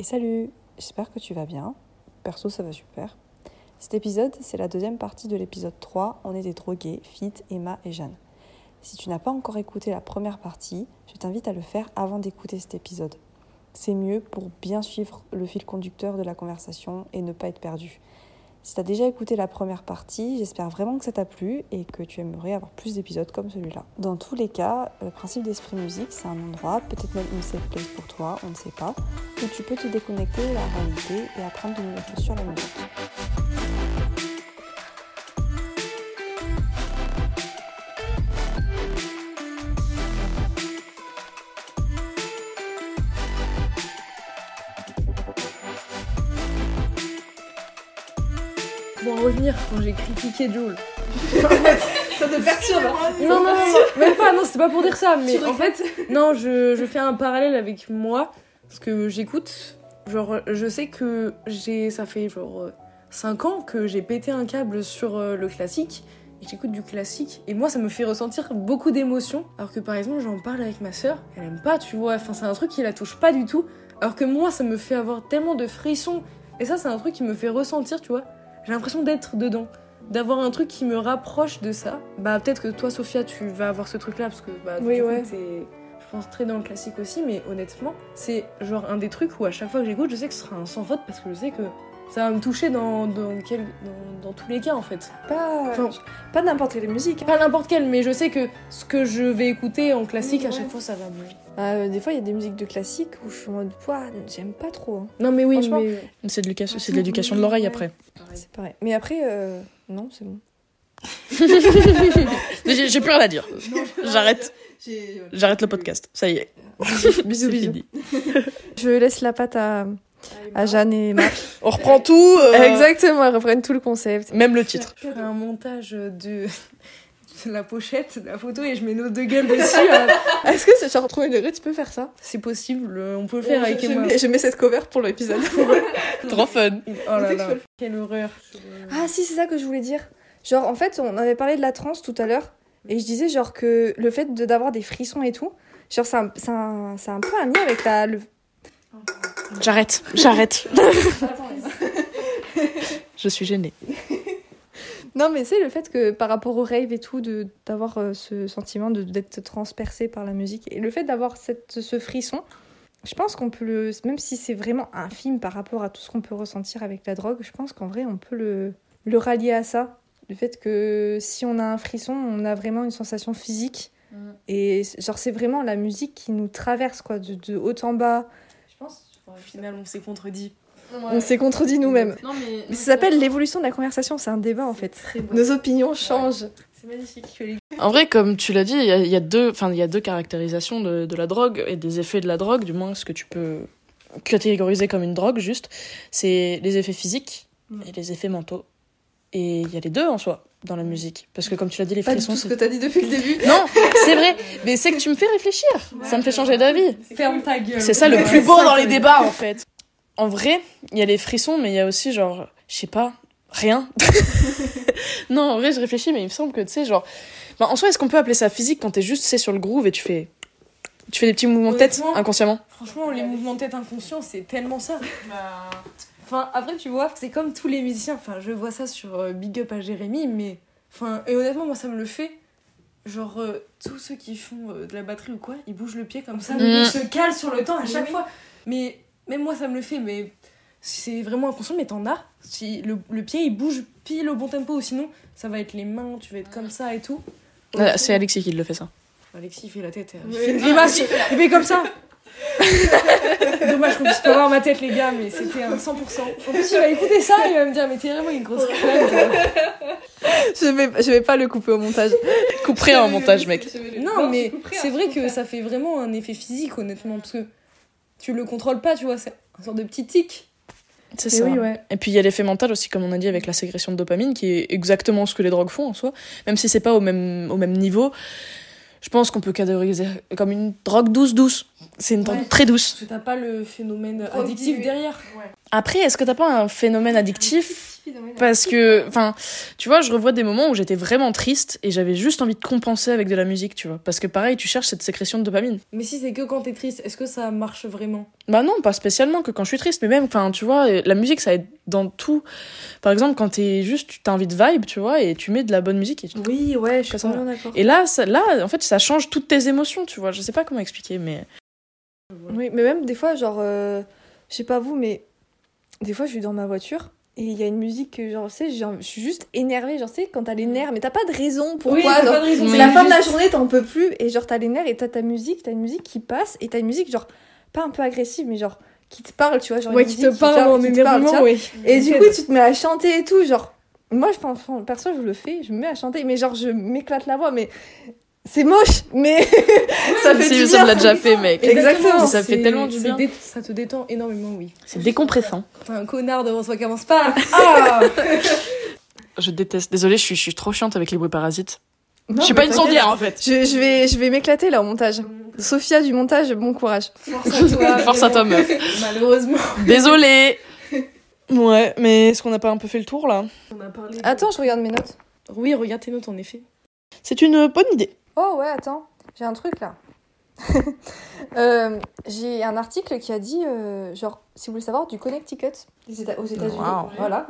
Et salut, j'espère que tu vas bien. Perso, ça va super. Cet épisode, c'est la deuxième partie de l'épisode 3. On des drogués, Fit, Emma et Jeanne. Si tu n'as pas encore écouté la première partie, je t'invite à le faire avant d'écouter cet épisode. C'est mieux pour bien suivre le fil conducteur de la conversation et ne pas être perdu. Si tu déjà écouté la première partie, j'espère vraiment que ça t'a plu et que tu aimerais avoir plus d'épisodes comme celui-là. Dans tous les cas, le principe d'Esprit Musique, c'est un endroit, peut-être même une safe place pour toi, on ne sait pas, où tu peux te déconnecter de la réalité et apprendre de nouvelles choses sur la musique. Bon, à revenir quand j'ai critiqué Joule. Ça te perturbe hein. Non, non, non, non, même pas, non, c'était pas pour dire ça, mais en fait, non, je, je fais un parallèle avec moi, parce que j'écoute, genre, je sais que j'ai, ça fait genre 5 ans que j'ai pété un câble sur euh, le classique, et j'écoute du classique, et moi, ça me fait ressentir beaucoup d'émotions, alors que par exemple, j'en parle avec ma soeur, elle aime pas, tu vois, enfin, c'est un truc qui la touche pas du tout, alors que moi, ça me fait avoir tellement de frissons, et ça, c'est un truc qui me fait ressentir, tu vois, j'ai l'impression d'être dedans d'avoir un truc qui me rapproche de ça. Bah peut-être que toi Sophia tu vas avoir ce truc là parce que bah Oui, du coup, ouais. t'es je pense très dans le classique aussi mais honnêtement c'est genre un des trucs où à chaque fois que j'écoute je sais que ce sera un sans faute parce que je sais que ça va me toucher dans, dans, quel- dans, dans tous les cas en fait. Pas, Enfin, pas n'importe quelle musique. hein. Pas n'importe quel mais je sais que ce que je vais écouter en classique Oui, à ouais. chaque fois ça va me... Euh, des fois, il y a des musiques de classique où je suis en mode, j'aime pas trop. hein. Non mais oui mais... C'est de l'éducation de, l'oreille après. C'est pareil. Mais après, euh, non, c'est bon. J'ai plus rien à dire. J'arrête. J'ai- J'arrête le podcast. Ça y est. bisous, bisous. Je laisse la patte à, à Jeanne et Emma. On reprend tout. euh, Exactement, elles reprennent tout le concept. Même le titre. Je ferai un montage de... de la pochette de la photo et je mets nos deux gueules dessus. euh. Est-ce que c'est genre trop une tu peux faire ça? C'est possible, on peut le faire je, avec je Emma. mets, je mets cette cover pour l'épisode. Trop fun. Oh là là, quelle horreur. ah si, c'est ça que je voulais dire. Genre, en fait, on avait parlé de la trance tout à l'heure. Et je disais genre que le fait de- d'avoir des frissons et tout, genre c'est un, c'est un, c'est un peu un lien avec la, le, J'arrête. J'arrête. Je suis gênée. Non, mais c'est le fait que par rapport au rave et tout, de d'avoir euh, ce sentiment de- d'être transpercé par la musique et le fait d'avoir cette ce frisson, je pense qu'on peut le. Même si c'est vraiment infime par rapport à tout ce qu'on peut ressentir avec la drogue, je pense qu'en vrai, on peut le, le rallier à ça. Le fait que si on a un frisson, on a vraiment une sensation physique. Et genre, c'est vraiment la musique qui nous traverse, quoi, de, de haut en bas. Au final, on s'est contredit. On s'est contredit nous-mêmes. Non, mais. Mais ça s'appelle l'évolution de la conversation, c'est un débat en fait. Nos opinions changent. C'est magnifique. En vrai, comme tu l'as dit, il y, a- il y a deux, enfin, il y a deux caractérisations de, de la drogue et des effets de la drogue, du moins ce que tu peux catégoriser comme une drogue, juste. C'est les effets physiques et les effets mentaux. Et il y a les deux en soi dans la musique, parce que comme tu l'as dit, les Pas frissons. tout ce que t'as dit depuis le début. Non, c'est vrai, mais c'est que tu me fais réfléchir. ça me fait changer d'avis. Ferme ta gueule. C'est ça le plus beau dans les débats en fait. En vrai, il y a les frissons, mais il y a aussi genre, je sais pas, rien. non, en vrai, je réfléchis, mais il me semble que tu sais, genre, bah, en soi, est-ce qu'on peut appeler ça physique quand t'es juste, c'est sur le groove et tu fais, tu fais des petits mouvements de tête inconsciemment? Franchement, les mouvements de tête inconscients, c'est tellement ça. Enfin, après, tu vois, c'est comme tous les musiciens. Enfin, je vois ça sur euh, Big Up à Jérémy, mais. Enfin, et honnêtement, moi, ça me le fait. Genre, euh, tous ceux qui font euh, de la batterie ou quoi, ils bougent le pied comme ça, Mm. ils se calent sur le temps à chaque oui. fois. Mais même moi, ça me le fait, mais c'est vraiment inconscient, mais t'en as. Si le, le pied, il bouge pile au bon tempo, ou sinon, ça va être les mains, tu vas être comme ça et tout. Ah, c'est Alexis qui le fait ça. Alexis il fait la tête. euh, Il Ouais. fait une grimace, il fait comme ça. Dommage qu'on puisse pas voir ma tête, les gars, mais c'était un 100%. En plus, il va écouter ça et il va me dire, mais t'es vraiment une grosse crème. Je vais, je vais pas le couper au montage. Couperai en montage, mec. Non, mais c'est vrai que ça fait vraiment un effet physique, honnêtement, parce que tu le contrôles pas, tu vois, c'est un sorte de petit tic. C'est ça. oui, ouais. Et puis il y a l'effet mental aussi, comme on a dit, avec la sécrétion de dopamine, qui est exactement ce que les drogues font en soi, même si c'est pas au même, au même niveau. Je pense qu'on peut catégoriser comme une drogue douce douce. C'est une drogue Ouais. très douce. Parce que t'as pas le phénomène addictif derrière. Après, est-ce que t'as pas un phénomène addictif Parce que, enfin, tu vois, je revois des moments où j'étais vraiment triste et j'avais juste envie de compenser avec de la musique, tu vois. Parce que pareil, tu cherches cette sécrétion de dopamine. Mais si c'est que quand t'es triste, est-ce que ça marche vraiment? Bah non, pas spécialement que quand je suis triste, mais même, enfin, tu vois, la musique, ça aide dans tout. Par exemple, quand t'es juste, t'as envie de vibe, tu vois, et tu mets de la bonne musique. Et, tu- Oui, ouais, je suis d'accord. et là, ça, là, en fait, ça change toutes tes émotions, tu vois. Je sais pas comment expliquer, mais. Oui, mais même des fois, genre, euh, je sais pas vous, mais des fois, je suis dans ma voiture et il y a une musique que, genre, tu sais, genre, je suis juste énervée, genre, tu sais, quand t'as les nerfs, mais t'as pas de raison pourquoi. Oui, t'as genre, pas de raison, c'est la fin de la journée, t'en peux plus, et genre, t'as les nerfs et t'as ta musique, t'as une musique qui passe, et t'as une musique, genre, pas un peu agressive, mais genre, qui te parle, tu vois, genre, Ouais, une qui musique te parle en qui te parle, vois. énervement, ouais. Et du coup, tu te mets à chanter et tout, genre. Moi, je pense, perso, je le fais, je me mets à chanter, mais genre, je m'éclate la voix, mais c'est moche, mais ça fait si, du ça bien. me l'a déjà fait, mec. Exactement. Ça fait tellement du bien. dé- Ça te détend énormément, oui. C'est décompressant. T'es un connard devant soi qui avance pas. Ah Je déteste. Désolée, je suis, je suis trop chiante avec les bruits parasites. Non, je suis pas une sondière, en fait. Je, je vais, je vais m'éclater là au montage. Sophia du montage, bon courage. Force à toi. Force à toi, meuf. Malheureusement. Désolée. Ouais, mais est-ce qu'on n'a pas un peu fait le tour là? On a parlé. de- Attends, je regarde mes notes. Oui, regarde tes notes en effet. C'est une bonne idée. Oh ouais, attends, j'ai un truc là. Euh, j'ai un article qui a dit, euh, genre, si vous voulez savoir, du Connecticut des Éta- aux États-Unis. Wow. Voilà.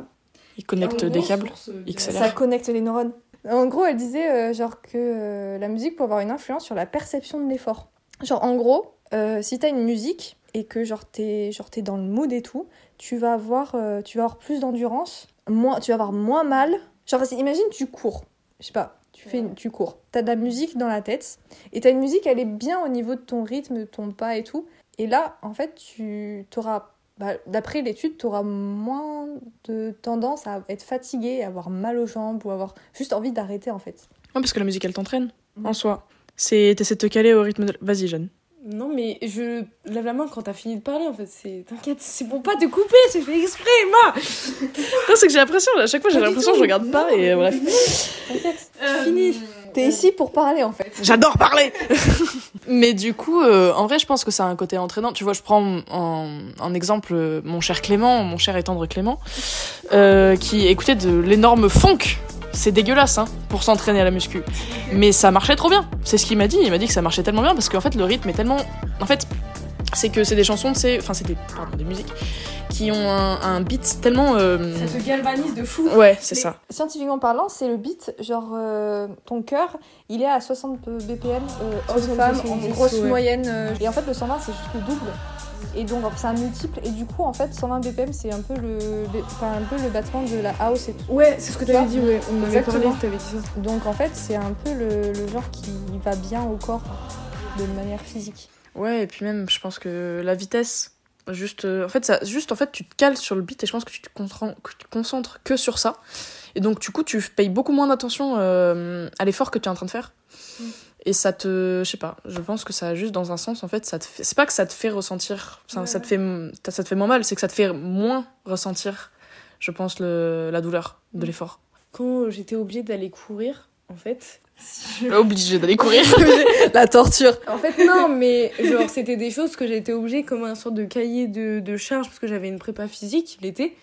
Il connecte des câbles. XLR. Ça connecte les neurones. En gros, elle disait euh, genre que euh, la musique peut avoir une influence sur la perception de l'effort. Genre en gros, euh, si t'as une musique et que genre t'es genre t'es dans le mood et tout, tu vas avoir euh, tu vas avoir plus d'endurance, moins tu vas avoir moins mal. Genre imagine tu cours, je sais pas, tu fais tu cours, t'as de la musique dans la tête et t'as une musique elle est bien au niveau de ton rythme, de ton pas et tout. Et là en fait tu t'auras bah, d'après l'étude, tu auras moins de tendance à être fatigué, à avoir mal aux jambes ou avoir juste envie d'arrêter en fait. Ouais, parce que la musique elle t'entraîne en soi. C'est t'essaies de te caler au rythme de. Vas-y, Jeanne. Non, mais je lève la main quand t'as fini de parler en fait. C'est T'inquiète, c'est pour pas te couper, c'est fait exprès, ma Non, c'est que j'ai l'impression, à chaque fois j'ai l'impression que je regarde pas et euh, bref. T'inquiète, Euh, fini. T'es ici pour parler en fait. J'adore parler Mais du coup, euh, en vrai, je pense que ça a un côté entraînant. Tu vois, je prends en, en exemple euh, mon cher Clément, mon cher et tendre Clément, euh, qui écoutait de l'énorme funk. C'est dégueulasse, hein, pour s'entraîner à la muscu. Mais ça marchait trop bien. C'est ce qu'il m'a dit. Il m'a dit que ça marchait tellement bien parce qu'en fait, le rythme est tellement. En fait, c'est que c'est des chansons, c'est. Enfin, c'est des. Pardon, des musiques qui ont un, un beat tellement. euh, Ça te galvanise de fou. Ouais, c'est ça. Scientifiquement parlant, c'est le beat, genre euh, ton cœur, il est à 60 BPM, euh, 60, homme-femme, en 70, grosse ouais. moyenne. euh, et en fait, le 120, c'est juste le double. Et donc, c'est un multiple. Et du coup, en fait, 120 BPM, c'est un peu le, enfin, un peu le battement de la house et tout. Ouais, c'est ce que t'avais dit, ouais. On m'avait Exactement. parlé, t'avais dit ça. Donc, en fait, c'est un peu le, le genre qui va bien au corps de manière physique. Ouais, et puis même, je pense que la vitesse, juste, euh, en fait, ça, juste, en fait, tu te cales sur le beat et je pense que tu te concentres que, tu te concentres que sur ça. Et donc, du coup, tu payes beaucoup moins d'attention euh, à l'effort que tu es en train de faire. Et ça te, je sais pas, je pense que ça a juste dans un sens, en fait, ça te fait, c'est pas que ça te fait ressentir, ça, Ouais. ça te fait, ça te fait moins mal, c'est que ça te fait moins ressentir, je pense, le, la douleur de Mm. l'effort. Quand j'étais obligée d'aller courir, en fait. Obligé d'aller courir. La torture. En fait, non, mais genre, c'était des choses que été obligée comme un sorte de cahier de, de charge parce que j'avais une prépa physique l'été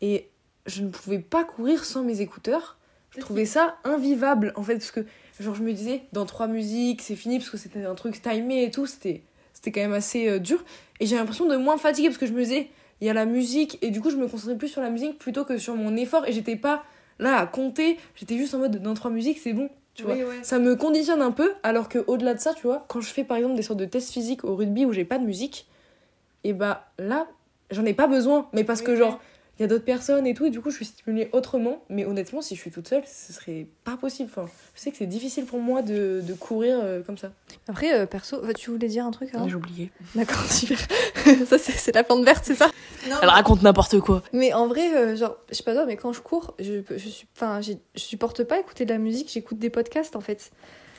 et je ne pouvais pas courir sans mes écouteurs. Je trouvais ça invivable en fait parce que genre je me disais dans trois musiques c'est fini parce que c'était un truc timé et tout c'était c'était quand même assez euh, dur. Et j'ai l'impression de moins fatiguer parce que je me disais il y a la musique et du coup je me concentrais plus sur la musique plutôt que sur mon effort et j'étais pas là à compter j'étais juste en mode dans trois musiques c'est bon tu vois. ça me conditionne un peu alors que au-delà de ça tu vois quand je fais par exemple des sortes de tests physiques au rugby où j'ai pas de musique et bah là j'en ai pas besoin. Mais parce que genre il y a d'autres personnes et tout et du coup je suis stimulée autrement mais honnêtement si je suis toute seule ce serait pas possible enfin je sais que c'est difficile pour moi de, de courir euh, comme ça Après, euh, perso, tu voulais dire un truc avant J'ai oublié. D'accord, super. ça, c'est c'est la plante verte, c'est ça Elle raconte n'importe quoi. Mais en vrai, euh, genre, je sais pas toi, mais quand je cours, je, je, suis, je supporte pas écouter de la musique, j'écoute des podcasts en fait.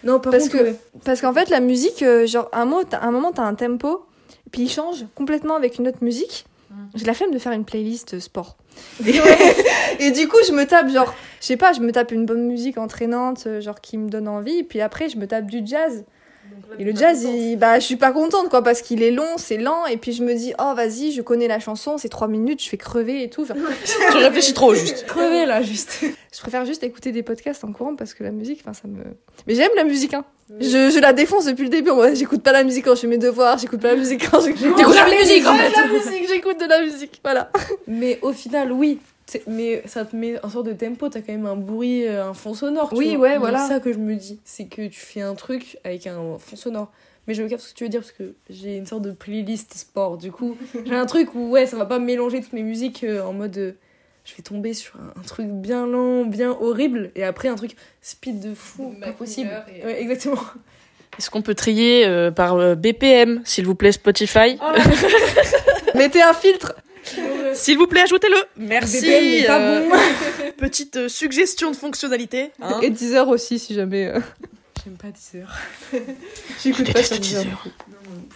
non par Parce contre que- ouais. Parce qu'en fait, la musique, euh, genre, à un, mot, un moment, t'as un tempo, puis il change complètement avec une autre musique. J'ai la flemme de faire une playlist sport. Et, et du coup, je me tape, genre, je sais pas, je me tape une bonne musique entraînante, euh, genre, qui me donne envie, et puis après, je me tape du jazz. Et le jazz, il- bah, je suis pas contente, quoi, parce qu'il est long, c'est lent, et puis je me dis, oh, vas-y, je connais la chanson, c'est trois minutes, je fais crever et tout. Enfin, Tu réfléchis trop juste. Crevé là, juste. je préfère juste écouter des podcasts en courant parce que la musique, enfin, ça me. Mais j'aime la musique, hein. Je, je la défonce depuis le début. Moi, j'écoute pas la musique quand je fais mes devoirs, j'écoute pas la musique quand je. T'écoutes jamais de musique, en fait. la musique, j'écoute de la musique, voilà. Mais au final, oui. Mais ça te met un sort de tempo, t'as quand même un bruit, euh, un fond sonore. tu Oui, vois. ouais, voilà. C'est ça que je me dis. C'est que tu fais un truc avec un fond sonore. Mais je capte ce que tu veux dire parce que j'ai une sorte de playlist sport. Du coup, j'ai un truc où, ouais, ça va pas mélanger toutes mes musiques euh, en mode. euh, je vais tomber sur un, un truc bien lent, bien horrible. Et après, un truc speed de fou, pas possible. Miller et- Ouais, exactement. Est-ce qu'on peut trier euh, par euh, BPM, s'il vous plaît, Spotify? Mettez un filtre. S'il vous plaît, ajoutez-le. Merci. Pas euh, bon. Petite euh, suggestion de fonctionnalité. hein. Et 10 heures aussi, si jamais. euh, J'aime pas 10 heures. J'écoute pas sur Deezer. Deezer.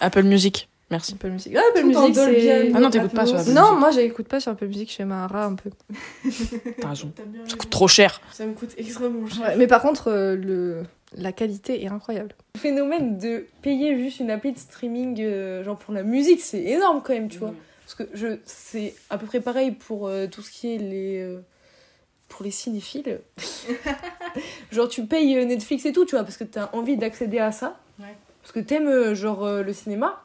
Apple Music. Merci. Apple Music. Ah, Apple Music, c'est. Ah non, t'écoutes pas sur Apple Non, moi j'écoute pas sur Apple Music, je fais ma rat un peu. T'as raison. T'as bien Ça coûte trop cher. Ça me coûte extrêmement cher. Ouais, mais par contre, euh, le... la qualité est incroyable. Le phénomène de payer juste une appli de streaming, euh, genre pour la musique, c'est énorme quand même, tu vois. Parce que je, c'est à peu près pareil pour euh, tout ce qui est les. euh, pour les cinéphiles. genre, tu payes euh, Netflix et tout, tu vois, parce que t'as envie d'accéder à ça. Ouais. Parce que t'aimes, euh, genre, euh, le cinéma.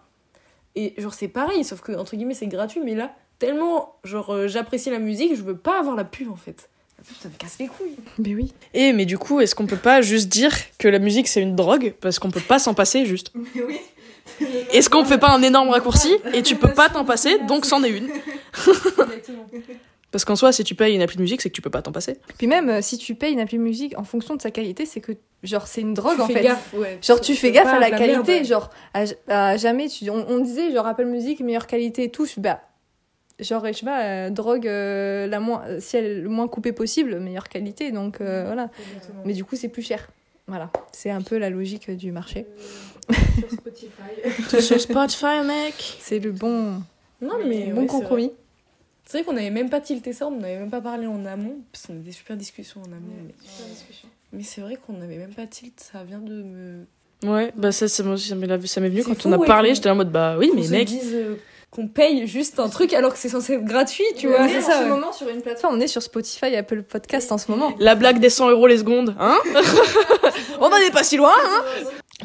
Et, genre, c'est pareil, sauf que, entre guillemets, c'est gratuit, mais là, tellement, genre, euh, j'apprécie la musique, je veux pas avoir la pub, en fait. La pub, ça me casse les couilles. Mais oui. Et mais du coup, est-ce qu'on peut pas juste dire que la musique c'est une drogue? Parce qu'on peut pas s'en passer juste Mais oui. Est-ce qu'on fait pas un énorme raccourci et tu peux pas t'en passer donc c'en est une. Parce qu'en soi, si tu payes une appli de musique, c'est que tu peux pas t'en passer. Puis même, euh, si tu payes une appli musique en fonction de sa qualité, c'est que, genre, c'est une drogue Tu en fais fait. gaffe, ouais. Genre, tu fais gaffe à la de qualité, merde, genre, à, à jamais, tu, on, on disait, genre, Apple Music, meilleure qualité et tout, bah, genre, je sais pas, euh, drogue, euh, la moins, si elle est le moins coupée possible, meilleure qualité, donc euh, voilà. Exactement. Mais du coup, c'est plus cher. Voilà, c'est un peu la logique du marché. Sur Spotify. Sur Spotify, mec. C'est le bon, Non, mais bon ouais, compromis. C'est vrai qu'on n'avait même pas tilté ça, on n'avait même pas parlé en amont, parce qu'on a des super discussions en amont. Mais, Super discussion. mais c'est vrai qu'on n'avait même pas tilt, ça vient de me. Ouais, bah ça, ça, moi aussi, ça m'est ça m'est venu quand fou, on a ouais, parlé, j'étais en mode bah oui, mais mec, dise euh, qu'on paye juste un truc alors que c'est censé être gratuit, tu vois, Mais c'est en ça. ce ouais. moment, sur une plateforme, on est sur Spotify Apple Podcast en ce moment. la blague des 100 euros les secondes, hein On n'en est pas si loin, hein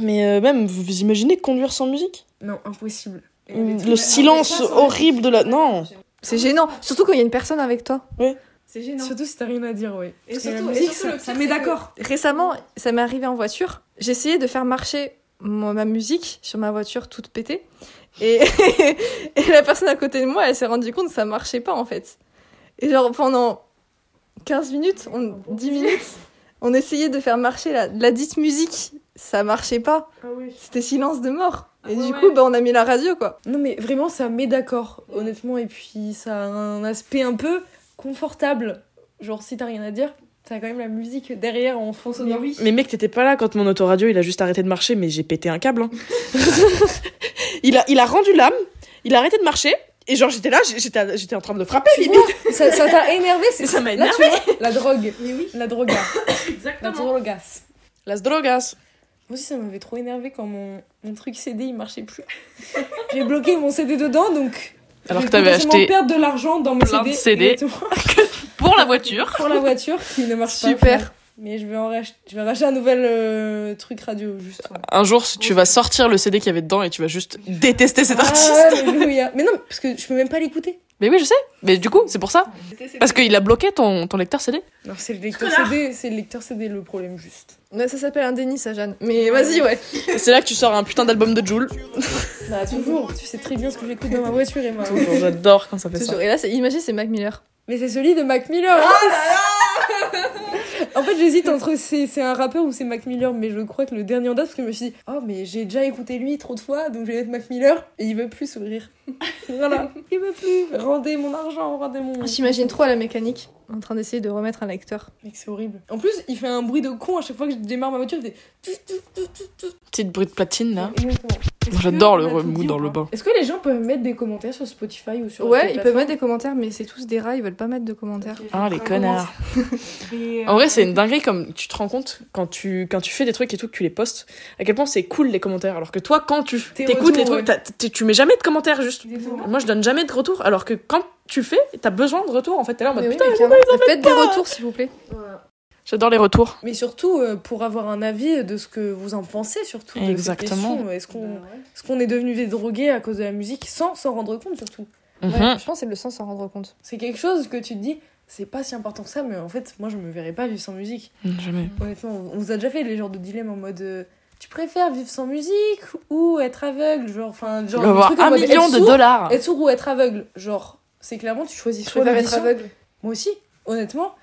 Mais euh, même, vous, vous imaginez conduire sans musique? Non, impossible. Le silence horrible de la... Non C'est gênant, surtout quand il y a une personne avec toi. C'est gênant. Surtout si t'as rien à dire, ouais. Et surtout, et musique, surtout, ça- le ça pire, met c'est que- d'accord. Récemment, ça m'est arrivé en voiture. J'essayais de faire marcher ma musique sur ma voiture toute pétée. Et, et la personne à côté de moi, elle s'est rendue compte que ça marchait pas en fait. Et genre pendant 15 minutes, on, 10 minutes, on essayait de faire marcher la, la dite musique. Ça marchait pas. Ah oui. C'était silence de mort. Et Ah ouais, du ouais. coup, bah, on a mis la radio quoi. Non, mais vraiment, ça met d'accord, honnêtement. Et puis, ça a un aspect un peu confortable. Genre, si t'as rien à dire, t'as quand même la musique derrière en fond Mais sonore. oui. Mais mec, t'étais pas là quand mon autoradio il a juste arrêté de marcher, mais j'ai pété un câble. hein. il, a, il a rendu l'âme, il a arrêté de marcher, et genre j'étais là, j'étais j'étais en train de le frapper Tu limite. vois, ça ça t'a énervé, c'est Ça m'a Là, tu vois, la drogue. Mais oui. La droga. La Exactement. drogas. Las drogas. Moi aussi, ça m'avait trop énervé quand mon, mon truc CD il marchait plus. J'ai bloqué mon CD dedans, donc. Alors que vais t'avais acheté perdre de l'argent dans mes plein de CD. CD. pour la voiture. Pour la voiture qui ne marche pas. Super. Mais je vais en racheter, je vais racheter un nouvel euh, truc radio, juste. Un jour, tu vas sortir le CD qu'il y avait dedans et tu vas juste détester cet Ah, artiste. alléluia. Mais non, parce que je peux même pas l'écouter. Mais oui, je sais. Mais du coup, c'est pour ça. Parce qu'il a bloqué ton, ton lecteur CD. Non, c'est le lecteur CD, c'est le lecteur CD le problème, juste. Ouais, ça s'appelle un déni, ça, Jeanne. Mais vas-y, ouais. Et c'est là que tu sors un putain d'album de Joule. Bah, toujours. Tu sais très bien ce que j'écoute dans ma voiture, Emma. J'adore quand ça fait ça. Toujours. Et là, c'est- imagine, c'est Mac Miller. Mais c'est celui de Mac Miller. en fait, j'hésite entre c'est c'est un rappeur ou c'est Mac Miller, mais je crois que le dernier en date, parce que je me suis dit, oh, mais j'ai déjà écouté lui trop de fois, donc je vais mettre Mac Miller, et il veut plus s'ouvrir. voilà, il veut plus. Rendez mon argent, rendez mon. On s'imagine trop à la mécanique en train d'essayer de remettre un lecteur. Mec, c'est horrible. En plus, il fait un bruit de con à chaque fois que je démarre ma voiture. Il fait. Petite bruit de platine là. J'adore le remous dans le bain. Est-ce que les gens peuvent mettre des commentaires sur Spotify ou sur Ouais, ils peuvent mettre des commentaires, mais c'est tous des rats, ils veulent pas mettre de commentaires. Ah, les on connards. Et, En vrai, euh, c'est une dinguerie comme tu te rends compte quand tu, quand tu fais des trucs et tout, que tu les postes, à quel point c'est cool les commentaires. Alors que toi, quand tu Tes t'écoutes les trucs, tu mets jamais de commentaires juste. Exactement. Moi, je donne jamais de retour. Alors que quand tu fais, t'as besoin de retour en fait. T'es là en mode Mais oui, putain, mais clairement. Faites des retours, s'il vous plaît. Voilà. j'adore les retours. Mais surtout euh, pour avoir un avis de ce que vous en pensez, surtout. Exactement. question. Est-ce qu'on est, qu'on est devenu des drogués à cause de la musique sans s'en rendre compte, surtout? Ouais, je pense que c'est le sens s'en rendre compte. C'est quelque chose que tu te dis, c'est pas si important que ça, mais en fait, moi je me verrais pas vivre sans musique. Jamais. Honnêtement, on vous a déjà fait les genres de dilemmes en mode. euh, tu préfères vivre sans musique ou être aveugle genre enfin genre Avoir truc un million être de sourd- dollars. être sourd ou être aveugle genre c'est clairement tu choisis Je soit être aveugle. moi aussi honnêtement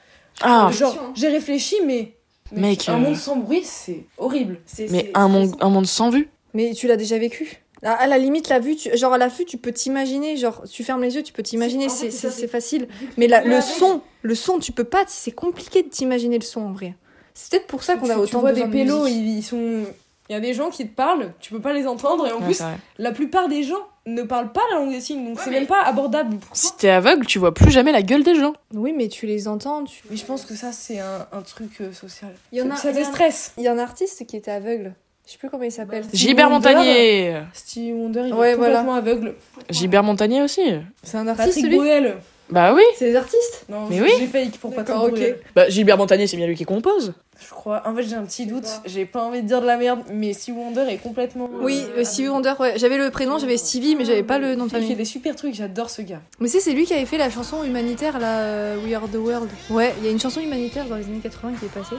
Ah, genre hein. j'ai réfléchi mais Mec, un euh, monde sans bruit c'est horrible mais un monde, un monde sans vue. Mais tu l'as déjà vécu à, à la limite, la vue, tu- genre à la vue, tu peux t'imaginer, genre tu fermes les yeux, tu peux t'imaginer, C'est- facile. Mais la- le son, le son, tu peux pas, c'est compliqué de t'imaginer le son en vrai. C'est peut-être pour ça qu'on a autant tu vois des pélos ils sont il y a des gens qui te parlent tu peux pas les entendre et en Ouais, plus la plupart des gens ne parlent pas la langue des signes donc Ouais, c'est mais- même pas abordable Si t'es aveugle, tu vois plus jamais la gueule des gens. Oui, mais tu les entends. Tu... mais je pense que ça c'est un, un truc euh, social Il y en a- ça a- déstresse Il y a un artiste qui était aveugle. Je sais plus comment il s'appelle. Stevie Gilbert. Montagnier. Stevie Wonder il Ouais, est voilà. complètement aveugle Gilbert Montagnier aussi. C'est un artiste, Patrick lui Bruel Bah oui. C'est des artistes Non, Mais je- oui. j'ai fake pour Patrick D'accord, ok. Bruel. Bah Gilbert Montagnier, c'est bien lui qui compose. Je crois. En fait, j'ai un petit doute. J'ai pas envie de dire de la merde, mais Stevie Wonder est complètement. Oui, euh, euh, Stevie Wonder, ouais. J'avais le prénom, j'avais Stevie, mais j'avais pas le nom de Il fait famille. des super trucs, j'adore ce gars. Mais c'est c'est lui qui avait fait la chanson humanitaire, là, euh, We Are the World. Ouais, il y a une chanson humanitaire dans les années 80 qui est passée.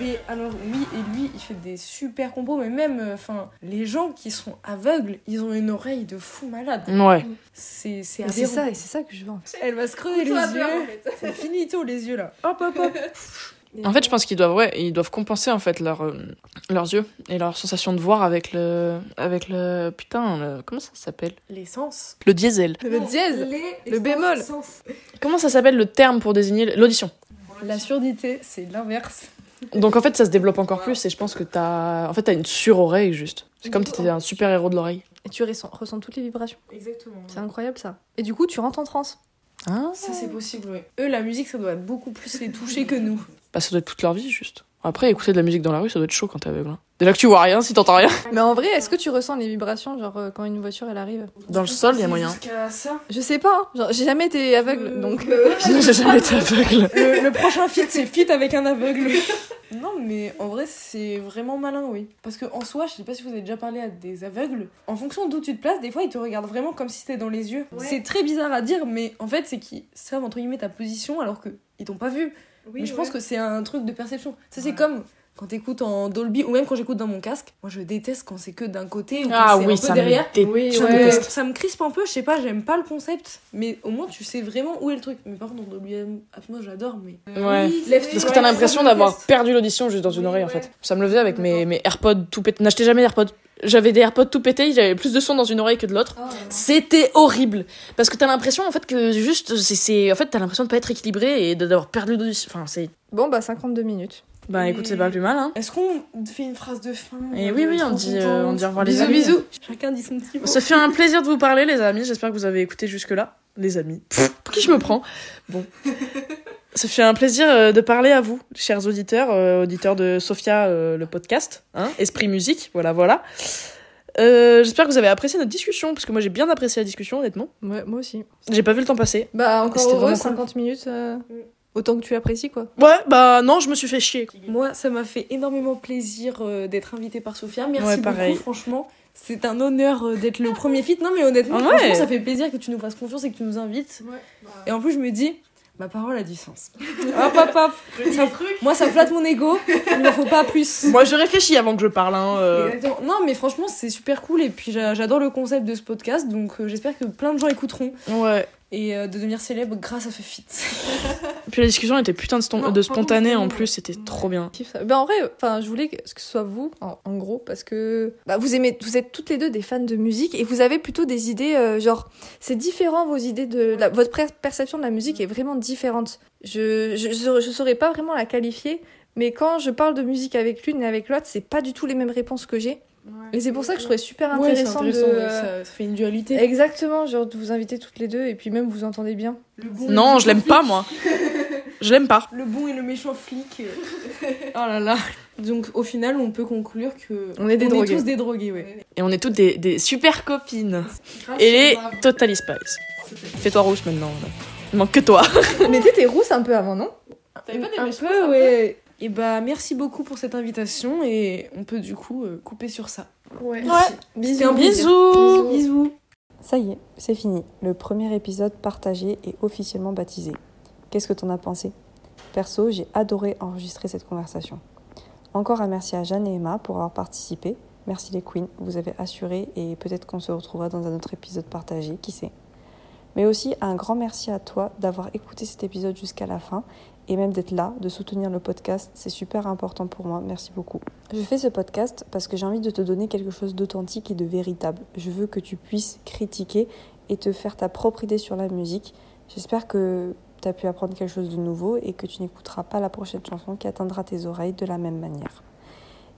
Mais alors, oui, et lui, il fait des super compos, mais même, euh, enfin, les gens qui sont aveugles, ils ont une oreille de fou malade. Ouais. C'est c'est Et c'est aberrant. ça, et c'est ça que je veux. en fait. Elle va se crever les yeux. C'est finito les yeux là. Hop hop hop. En fait, je pense qu'ils doivent, ouais, ils doivent compenser en fait leur, euh, leurs yeux et leur sensation de voir avec le, avec le, putain, le- comment ça s'appelle? L'essence. Le diesel. Le dièse le bémol. Comment ça s'appelle le terme pour désigner l'audition? La surdité, c'est l'inverse. Donc en fait, ça se développe encore plus et je pense que t'as, en fait, t'as une sur-oreille juste. C'est comme si t'étais un super héros de l'oreille. Et tu ressens, ressens toutes les vibrations. Exactement. C'est incroyable ça. Et du coup, tu rentres en transe. Ah. Ça, c'est possible, oui. Eux, la musique, ça doit être beaucoup plus les toucher que nous. Bah ça doit être toute leur vie juste. Après, écouter de la musique dans la rue, ça doit être chaud quand t'es aveugle. hein. Déjà que tu vois rien, si t'entends rien. Mais en vrai, est-ce que tu ressens les vibrations, genre euh, quand une voiture elle arrive? Dans le sol, il y a moyen. Jusqu'à ça. Je sais pas, hein. J'ai jamais été aveugle, Euh, donc. J'ai jamais été aveugle. Le, le prochain feat, c'est feat avec un aveugle. Non, mais en vrai, c'est vraiment malin, oui. Parce que en soi, je sais pas si vous avez déjà parlé à des aveugles. En fonction d'où tu te places, des fois, ils te regardent vraiment comme si c'était dans les yeux. Ouais. C'est très bizarre à dire, mais en fait, c'est qu'ils savent entre guillemets ta position alors que ils t'ont pas vu. mais je pense que c'est un truc de perception. Ça, c'est comme quand t'écoutes en Dolby ou même quand j'écoute dans mon casque. Moi, je déteste quand c'est que d'un côté ou quand Ah c'est oui, un peu ça derrière. Oui, Ça, ouais. me, déteste. ça me crispe un peu, je sais pas, j'aime pas le concept, mais au moins tu sais vraiment où est le truc. Mais par contre, dans Dolby Atmos, j'adore, mais. Ouais. Parce que t'as l'impression d'avoir perdu l'audition juste dans une oreille en fait. Ça me le faisait avec mes, mes AirPods tout pétés. N'achetais jamais d'AirPods. J'avais des AirPods tout pétés, j'avais plus de son dans une oreille que de l'autre. C'était horrible. Parce que t'as l'impression en fait que juste, c'est, c'est- en fait t'as l'impression de pas être équilibré et de- d'avoir perdu l'audition. Enfin c'est. Bon, bah 52 minutes. Bah écoute, c'est pas plus mal hein. Est-ce qu'on fait une phrase de fin? Et oui, oui, on dit, euh, on dit au revoir les bisous, amis. Bisous, Chacun dit son petit mot. Ça fait un plaisir de vous parler les amis, j'espère que vous avez écouté jusque là. Les amis. Pff, pour qui je me prends? Bon. Ça fait un plaisir euh, de parler à vous, chers auditeurs, euh, auditeurs de Sophia, euh, le podcast, hein, Esprit Musique, voilà, voilà. Euh, J'espère que vous avez apprécié notre discussion, parce que moi j'ai bien apprécié la discussion, honnêtement. Ouais, moi aussi. J'ai pas vu le temps passer. Bah, encore heureux, vraiment cool. 50 minutes. euh, Autant que tu apprécies, quoi. Ouais, bah non, je me suis fait chier. Moi, ça m'a fait énormément plaisir euh, d'être invitée par Sophia. Merci Ouais, pareil. beaucoup, franchement. C'est un honneur euh, d'être le premier feat. Non, mais honnêtement, Ouais. franchement, ça fait plaisir que tu nous fasses confiance et que tu nous invites. Et en plus, je me dis, ma parole a du sens. hop, hop, hop. Ça- moi, ça flatte mon ego. Il ne faut pas plus. Moi je réfléchis avant que je parle, hein. euh. Non, mais franchement, c'est super cool. Et puis, j'a- j'adore le concept de ce podcast. Donc, euh, j'espère que plein de gens écouteront. Ouais. Et euh, de devenir célèbre grâce à ce feat. Puis la discussion était putain de, ston- Non, de par spontanée en plus, c'était trop bien. Ben en vrai, enfin, je voulais que ce soit vous, en, en gros, parce que bah, vous aimez, vous êtes toutes les deux des fans de musique et vous avez plutôt des idées, euh, genre, c'est différent vos idées de, la- votre per- perception de la musique est vraiment différente. Je, je, je, saurais- je saurais pas vraiment la qualifier, mais quand je parle de musique avec l'une et avec l'autre, c'est pas du tout les mêmes réponses que j'ai. Et c'est pour ça que je trouvais super Ouais, c'est intéressant, intéressant, de, ouais, ça, ça fait une dualité. exactement, genre de vous inviter toutes les deux et puis même vous entendez bien. Le bon Non, je l'aime pas, moi. Je l'aime pas. Le bon et le méchant flic. oh là là. Donc au final, on peut conclure que On est des on drogués. est tous des drogués, ouais. Et on est toutes des, des super copines. Et les. Totally Spice. Fais-toi rousse maintenant. là. Il manque que toi. mais t'étais rousse un peu avant, non T'avais pas des Un peu, un peu ouais. Et bah merci beaucoup pour cette invitation et on peut du coup euh, couper sur ça. Ouais. C'était un plaisir. Bisous. Bisous. Ça y est, c'est fini. Le premier épisode partagé est officiellement baptisé. Qu'est-ce que t'en as pensé? Perso, j'ai adoré enregistrer cette conversation. Encore un merci à Jeanne et Emma pour avoir participé. Merci les queens, vous avez assuré et peut-être qu'on se retrouvera dans un autre épisode partagé, qui sait? Mais aussi un grand merci à toi d'avoir écouté cet épisode jusqu'à la fin et même d'être là, de soutenir le podcast. C'est super important pour moi. Merci beaucoup. Je fais ce podcast parce que j'ai envie de te donner quelque chose d'authentique et de véritable. Je veux que tu puisses critiquer et te faire ta propre idée sur la musique. J'espère que tu as pu apprendre quelque chose de nouveau et que tu n'écouteras pas la prochaine chanson qui atteindra tes oreilles de la même manière.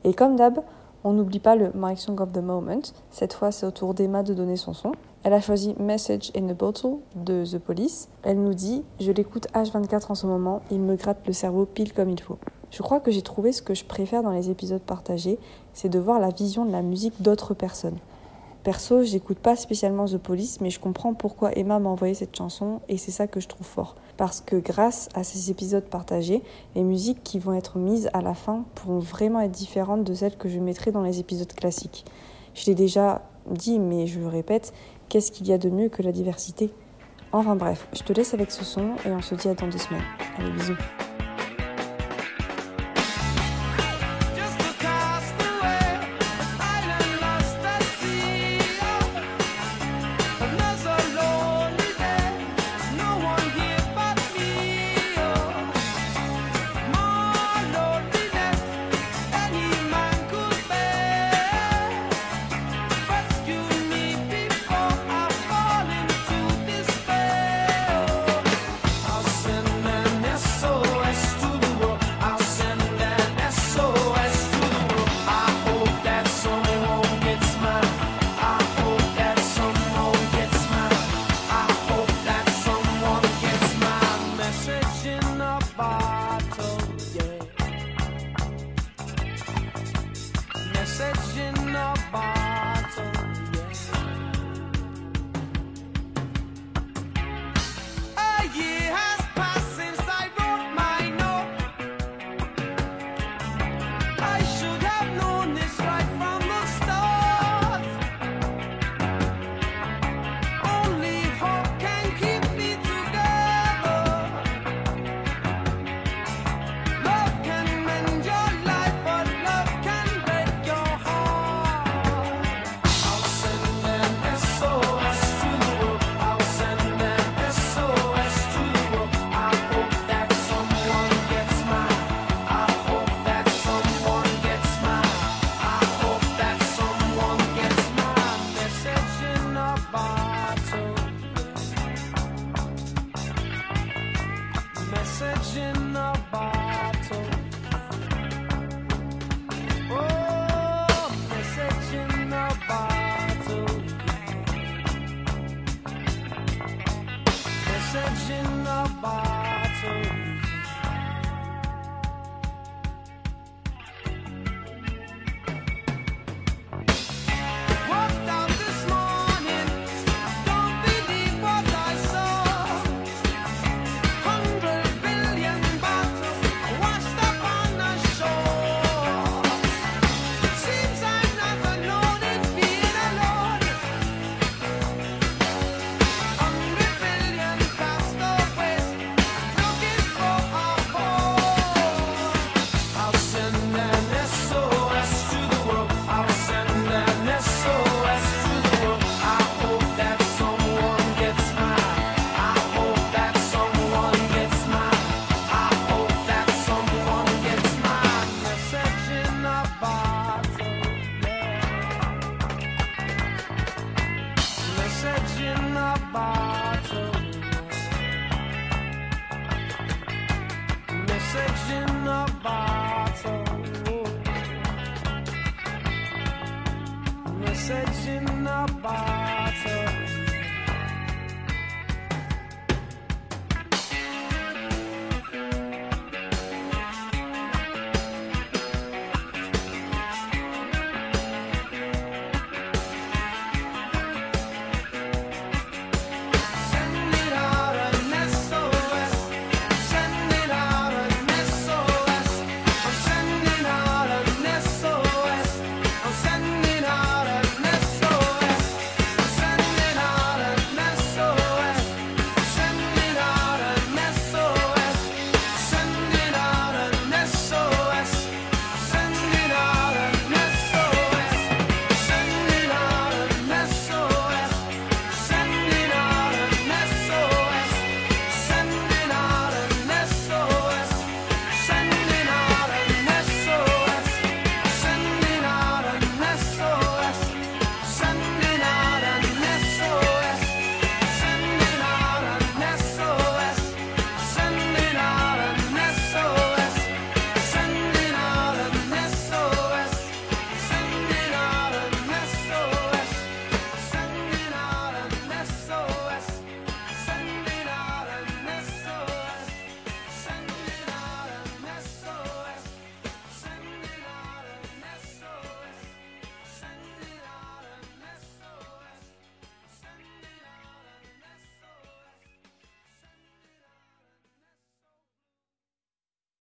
Et comme d'hab, on n'oublie pas le My Song of the Moment. Cette fois, c'est au tour d'Emma de donner son son. Elle a choisi Message in a Bottle de The Police. Elle nous dit Je l'écoute H24 en ce moment, il me gratte le cerveau pile comme il faut. Je crois que j'ai trouvé ce que je préfère dans les épisodes partagés, c'est de voir la vision de la musique d'autres personnes. Perso, j'écoute pas spécialement The Police, mais je comprends pourquoi Emma m'a envoyé cette chanson et c'est ça que je trouve fort. Parce que grâce à ces épisodes partagés, les musiques qui vont être mises à la fin pourront vraiment être différentes de celles que je mettrai dans les épisodes classiques. Je l'ai déjà dit, mais je le répète, qu'est-ce qu'il y a de mieux que la diversité? Enfin bref, je te laisse avec ce son et on se dit à dans deux semaines. Allez, bisous.